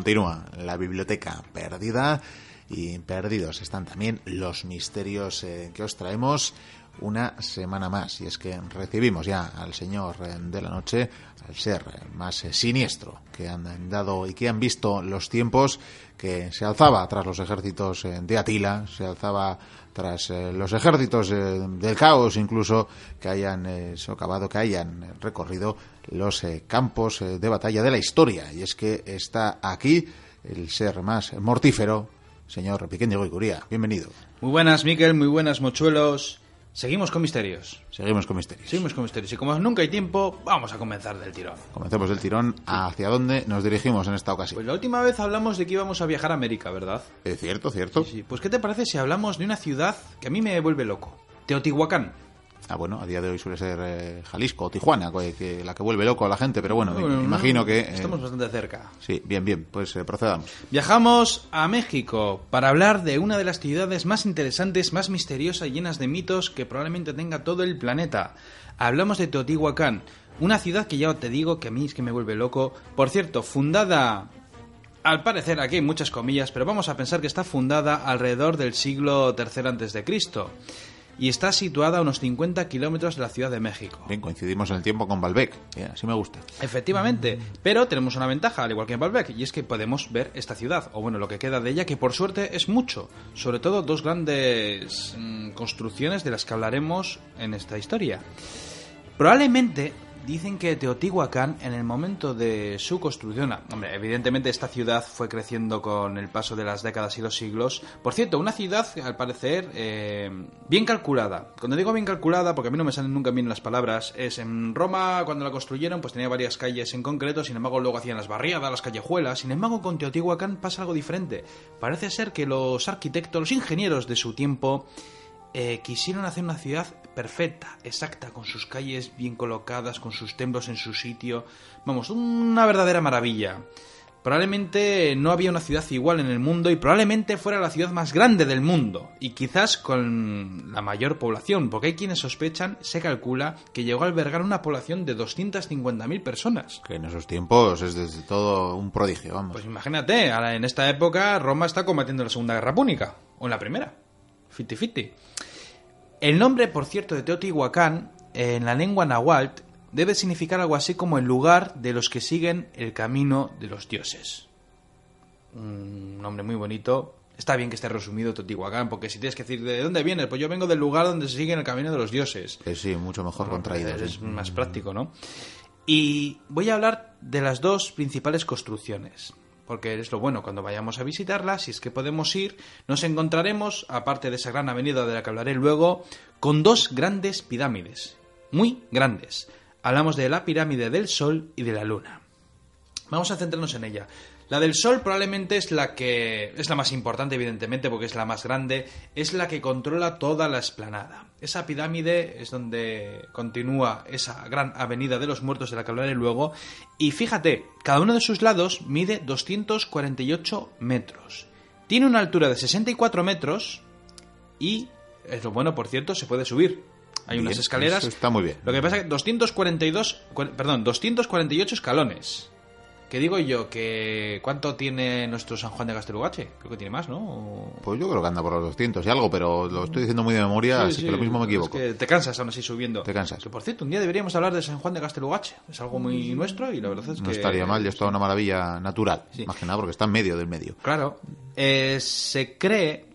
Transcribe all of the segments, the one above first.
Continúa la biblioteca perdida y perdidos están también los misterios eh, que os traemos una semana más. Y es que recibimos ya al Señor eh, de la Noche, al ser más eh, siniestro que han dado y que han visto los tiempos, que se alzaba tras los ejércitos eh, de Atila, se alzaba tras los ejércitos del caos, incluso que hayan socavado, que hayan recorrido los campos de batalla de la historia. Y es que está aquí el ser más mortífero, señor Piquén Diego Curía. Bienvenido. Muy buenas, Miquel, muy buenas, mochuelos. Seguimos con misterios. Seguimos con misterios. Seguimos con misterios. Y como nunca hay tiempo, vamos a comenzar del tirón. Comencemos del tirón. ¿Hacia dónde nos dirigimos en esta ocasión? Pues la última vez hablamos de que íbamos a viajar a América, ¿verdad? Es cierto, cierto. Sí, Pues ¿qué te parece si hablamos de una ciudad que a mí me vuelve loco? Teotihuacán. Ah, bueno, a día de hoy suele ser eh, Jalisco o Tijuana, que, la que vuelve loco a la gente, pero bueno, me, imagino que... Eh, estamos bastante cerca. Sí, bien, bien, pues eh, procedamos. Viajamos a México para hablar de una de las ciudades más interesantes, más misteriosas y llenas de mitos que probablemente tenga todo el planeta. Hablamos de Teotihuacán, una ciudad que ya te digo que a mí es que me vuelve loco. Por cierto, fundada al parecer, aquí hay muchas comillas, pero vamos a pensar que está fundada alrededor del siglo III antes de Cristo y está situada a unos 50 kilómetros de la Ciudad de México. Bien, coincidimos en el tiempo con Balbec, así me gusta. Efectivamente, pero tenemos una ventaja, al igual que en Balbec, y es que podemos ver esta ciudad, o bueno, lo que queda de ella, que por suerte es mucho. Sobre todo dos grandes mm, construcciones de las que hablaremos en esta historia. Probablemente Dicen que Teotihuacán, en el momento de su construcción, hombre, evidentemente esta ciudad fue creciendo con el paso de las décadas y los siglos. Por cierto, una ciudad, al parecer, eh, bien calculada. Cuando digo bien calculada, porque a mí no me salen nunca bien las palabras, es en Roma, cuando la construyeron, pues tenía varias calles en concreto, sin embargo, luego hacían las barriadas, las callejuelas. Sin embargo, con Teotihuacán pasa algo diferente. Parece ser que los arquitectos, los ingenieros de su tiempo, eh, quisieron hacer una ciudad perfecta, exacta, con sus calles bien colocadas, con sus templos en su sitio. Vamos, una verdadera maravilla. Probablemente no había una ciudad igual en el mundo y probablemente fuera la ciudad más grande del mundo y quizás con la mayor población, porque hay quienes sospechan, se calcula, que llegó a albergar una población de 250.000 personas. Que en esos tiempos es desde todo un prodigio, vamos. Pues imagínate, en esta época Roma está combatiendo la Segunda Guerra Púnica, o en la Primera. Fiti fiti. El nombre, por cierto, de Teotihuacán, en la lengua náhuatl, debe significar algo así como el lugar de los que siguen el camino de los dioses. Un nombre muy bonito. Está bien que esté resumido Teotihuacán, porque si tienes que decir de dónde vienes, pues yo vengo del lugar donde se siguen el camino de los dioses. sí, mucho mejor contraído. Es más práctico, ¿no? Y voy a hablar de las dos principales construcciones porque es lo bueno cuando vayamos a visitarla, si es que podemos ir, nos encontraremos, aparte de esa gran avenida de la que hablaré luego, con dos grandes pirámides, muy grandes. Hablamos de la pirámide del Sol y de la Luna. Vamos a centrarnos en ella. La del Sol probablemente es la que es la más importante, evidentemente, porque es la más grande, es la que controla toda la esplanada. Esa pirámide es donde continúa esa gran avenida de los muertos de la que hablaré luego. Y fíjate, cada uno de sus lados mide 248 metros. Tiene una altura de 64 metros y, es lo bueno, por cierto, se puede subir. Hay unas escaleras. está muy bien. Lo que pasa es que 242, perdón, 248 escalones. ¿Qué digo yo? que ¿Cuánto tiene nuestro San Juan de Castelugache? Creo que tiene más, ¿no? Pues yo creo que anda por los 200 y algo, pero lo estoy diciendo muy de memoria, así que lo mismo me equivoco. Es que te cansas aún así subiendo. Te cansas. Que por cierto, un día deberíamos hablar de San Juan de Castelugache. Es algo muy nuestro y la verdad es que... No estaría mal, ya es toda una maravilla natural, más que nada porque está en medio del medio. Claro. Eh, se cree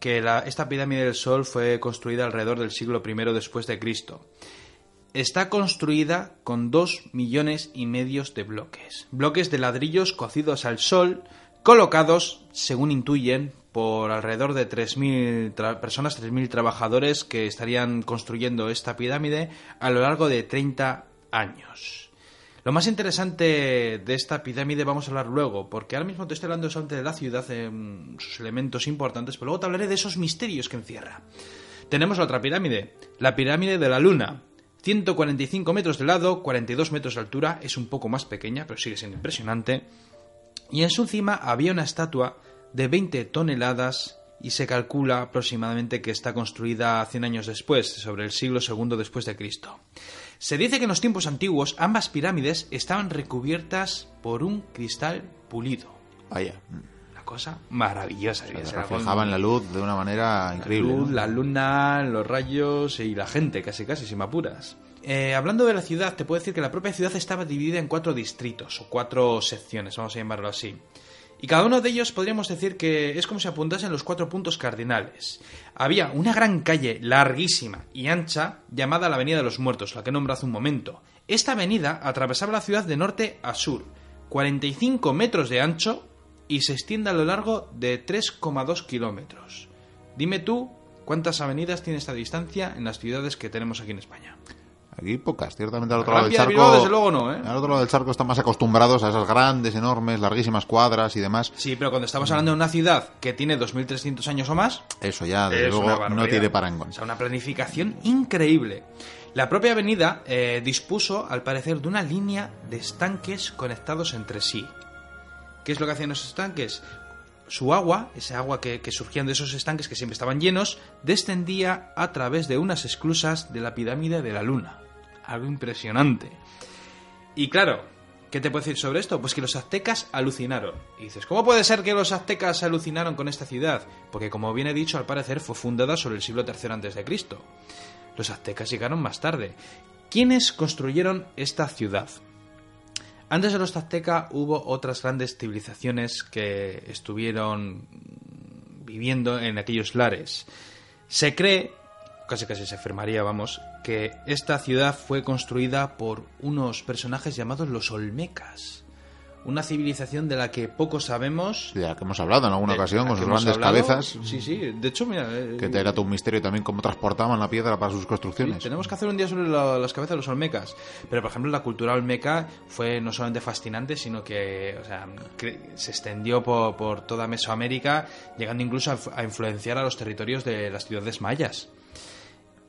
que esta pirámide del Sol fue construida alrededor del siglo I después de Cristo está construida con dos millones y medio de bloques. Bloques de ladrillos cocidos al sol, colocados, según intuyen, por alrededor de 3.000 personas, 3.000 trabajadores que estarían construyendo esta pirámide a lo largo de 30 años. Lo más interesante de esta pirámide vamos a hablar luego, porque ahora mismo te estoy hablando solamente de la ciudad, en sus elementos importantes, pero luego te hablaré de esos misterios que encierra. Tenemos otra pirámide, la pirámide de la Luna, 145 metros de lado, 42 metros de altura, es un poco más pequeña, pero sigue siendo impresionante. Y en su cima había una estatua de 20 toneladas y se calcula aproximadamente que está construida 100 años después, sobre el siglo II después de Cristo. Se dice que en los tiempos antiguos ambas pirámides estaban recubiertas por un cristal pulido. Una cosa maravillosa. Se debía ser algo- reflejaba en la luz de una manera La increíble. luz, ¿no? la luna, los rayos y la gente, casi casi, si me apuras. Eh, hablando de la ciudad, te puedo decir que la propia ciudad estaba dividida en cuatro distritos, o cuatro secciones, vamos a llamarlo así. Y cada uno de ellos podríamos decir que es como si apuntasen los cuatro puntos cardinales. Había una gran calle larguísima y ancha llamada la Avenida de los Muertos, la que nombré hace un momento. Esta avenida atravesaba la ciudad de norte a sur, 45 metros de ancho y se extiende a lo largo de 3,2 kilómetros. Dime tú cuántas avenidas tiene esta distancia en las ciudades que tenemos aquí en España. Aquí pocas, ciertamente al otro La lado del charco. Bilbao, desde luego, no, ¿eh? Al otro lado del charco están más acostumbrados a esas grandes, enormes, larguísimas cuadras y demás. Sí, pero cuando estamos hablando de una ciudad que tiene 2.300 años o más, Eso ya, desde luego, no tiene parangón. O sea, una planificación increíble. La propia avenida eh, dispuso, al parecer, de una línea de estanques conectados entre sí. ¿Qué es lo que hacían esos estanques? Su agua, ese agua que, que surgían de esos estanques que siempre estaban llenos, descendía a través de unas esclusas de la pirámide de la luna. Algo impresionante. Y claro, ¿qué te puedo decir sobre esto? Pues que los aztecas alucinaron. Y dices, ¿cómo puede ser que los aztecas alucinaron con esta ciudad? Porque como bien he dicho, al parecer fue fundada sobre el siglo III Cristo. Los aztecas llegaron más tarde. ¿Quiénes construyeron esta ciudad? Antes de los aztecas hubo otras grandes civilizaciones que estuvieron viviendo en aquellos lares. Se cree, casi casi se afirmaría, vamos, que esta ciudad fue construida por unos personajes llamados los Olmecas. Una civilización de la que poco sabemos. De la que hemos hablado en alguna de ocasión con sus grandes hablado. cabezas. Sí, sí. De hecho, mira. eh, Que te era todo un misterio también cómo transportaban la piedra para sus Sí, construcciones. tenemos que hacer un día sobre la- las cabezas de los olmecas. Pero, por ejemplo, la cultura olmeca fue no solamente fascinante, sino que o sea, se extendió por, por toda Mesoamérica, llegando incluso a, a influenciar a los territorios de las ciudades mayas.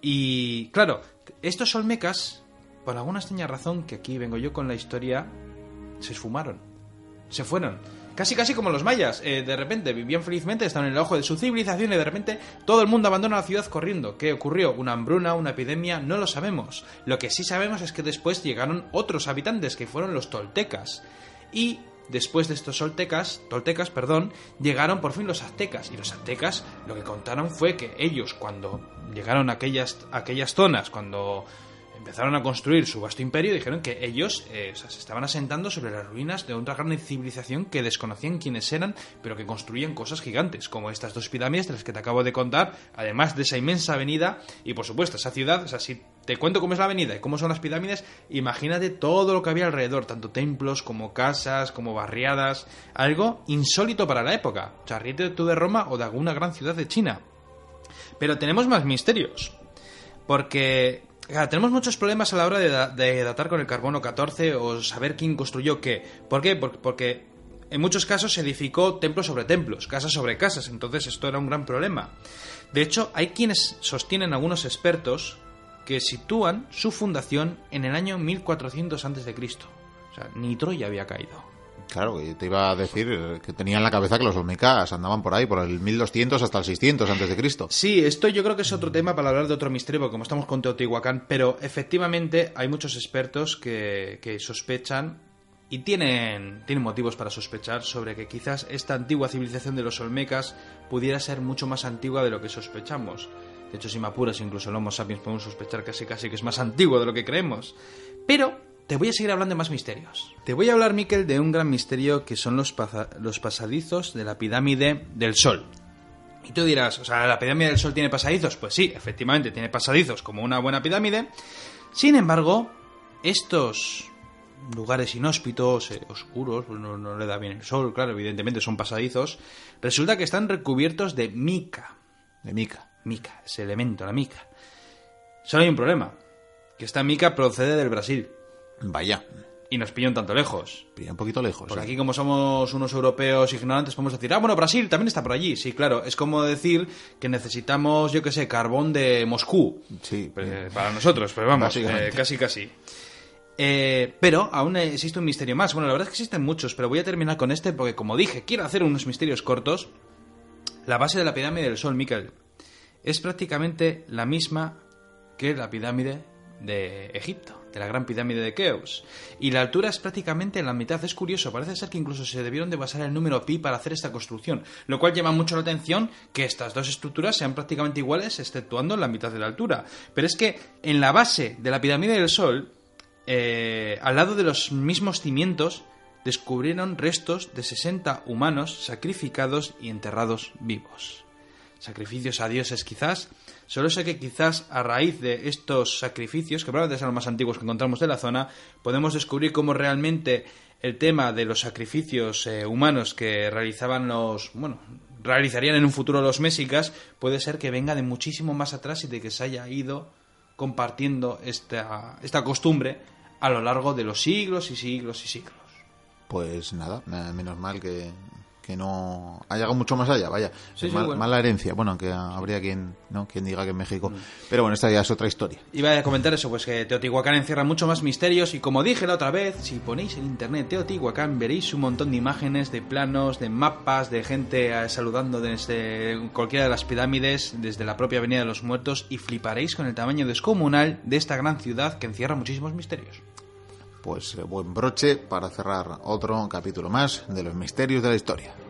Y, claro, estos olmecas, por alguna extraña razón, que aquí vengo yo con la historia, se esfumaron. Se fueron. Casi, casi como los mayas. Eh, de repente vivían felizmente, estaban en el ojo de su civilización y de repente todo el mundo abandona la ciudad corriendo. ¿Qué ocurrió? ¿Una hambruna? ¿Una epidemia? No lo sabemos. Lo que sí sabemos es que después llegaron otros habitantes, que fueron los toltecas. Y después de estos toltecas, toltecas, perdón, llegaron por fin los aztecas. Y los aztecas lo que contaron fue que ellos cuando llegaron a aquellas, a aquellas zonas, cuando empezaron a construir su vasto imperio, dijeron que ellos eh, se estaban asentando sobre las ruinas de otra gran civilización que desconocían quiénes eran, pero que construían cosas gigantes, como estas dos pirámides de las que te acabo de contar, además de esa inmensa avenida y por supuesto esa ciudad, o sea, si te cuento cómo es la avenida y cómo son las pirámides, imagínate todo lo que había alrededor, tanto templos como casas, como barriadas, algo insólito para la época. O sea, ríete tú de Roma o de alguna gran ciudad de China. Pero tenemos más misterios. Porque tenemos muchos problemas a la hora de, da- de datar con el carbono 14 o saber quién construyó qué. ¿Por qué? Por- Porque en muchos casos se edificó templos sobre templos, casas sobre casas, entonces esto era un gran problema. De hecho, hay quienes sostienen algunos expertos que sitúan su fundación en el año 1400 a.C. O sea, ni Troya había caído. Claro, te iba a decir que tenía en la cabeza que los olmecas andaban por ahí, por el 1200 hasta el 600 antes de Cristo. Sí, esto yo creo que es otro tema para hablar de otro misterio, como estamos con Teotihuacán, pero efectivamente hay muchos expertos que, que sospechan y tienen, tienen motivos para sospechar sobre que quizás esta antigua civilización de los Olmecas pudiera ser mucho más antigua de lo que sospechamos. De hecho, si me apuras, incluso el Homo sapiens podemos sospechar casi casi que es más antiguo de lo que creemos. Pero te voy a seguir hablando de más misterios. Te voy a hablar, Miquel, de un gran misterio que son los, los pasadizos de la pirámide del Sol. Y tú dirás, o sea, ¿la pirámide del Sol tiene pasadizos? Pues sí, efectivamente, tiene pasadizos como una buena pirámide. Sin embargo, estos lugares inhóspitos, eh, oscuros, pues no, no le da bien el sol, claro, evidentemente son pasadizos, resulta que están recubiertos de mica. De Mica. Mica, ese elemento, la mica. Solo hay un problema, que esta mica procede del Brasil Vaya, y nos pilla un tanto lejos. pilla un poquito lejos. Porque ¿eh? aquí como somos unos europeos ignorantes podemos decir, ah, bueno, Brasil también está por allí. Sí, claro, es como decir que necesitamos, yo qué sé, carbón de Moscú. Sí, Eh, para nosotros, pues vamos, eh, casi casi. Pero aún existe un misterio más. Bueno, la verdad es que existen muchos, pero voy a terminar con este porque, como dije, quiero hacer unos misterios cortos. La base de la pirámide del Sol, Miquel, es prácticamente la misma que la pirámide de Egipto, de la gran pirámide de Keops. Y la altura es prácticamente la mitad. Es curioso, parece ser que incluso se debieron de basar el número pi para hacer esta construcción, lo cual llama mucho la atención que estas dos estructuras sean prácticamente iguales, exceptuando la mitad de la altura. Pero es que en la base de la pirámide del Sol, eh, al lado de los mismos cimientos, descubrieron restos de 60 humanos sacrificados y enterrados vivos. Sacrificios a dioses quizás, Solo sé que quizás a raíz de estos sacrificios, que probablemente sean los más antiguos que encontramos de la zona, podemos descubrir cómo realmente el tema de los sacrificios eh, humanos que realizaban los, bueno, realizarían en un futuro los mexicas, puede ser que venga de muchísimo más atrás y de que se haya ido compartiendo esta, esta costumbre a lo largo de los siglos y siglos y siglos. Pues nada, menos mal que que no ha llegado mucho más allá, vaya. Mala herencia, bueno, aunque habría quien, ¿no? quien diga que en México. Mm. Pero bueno, esta ya es otra historia. Iba a comentar eso, pues que Teotihuacán encierra mucho más misterios y como dije la otra vez, si ponéis en internet Teotihuacán veréis un montón de imágenes, de planos, de mapas, de gente eh, saludando desde cualquiera de las pirámides, desde la propia Avenida de los Muertos y fliparéis con el tamaño descomunal de esta gran ciudad que encierra muchísimos misterios pues eh, buen broche para cerrar otro capítulo más de los misterios de la historia.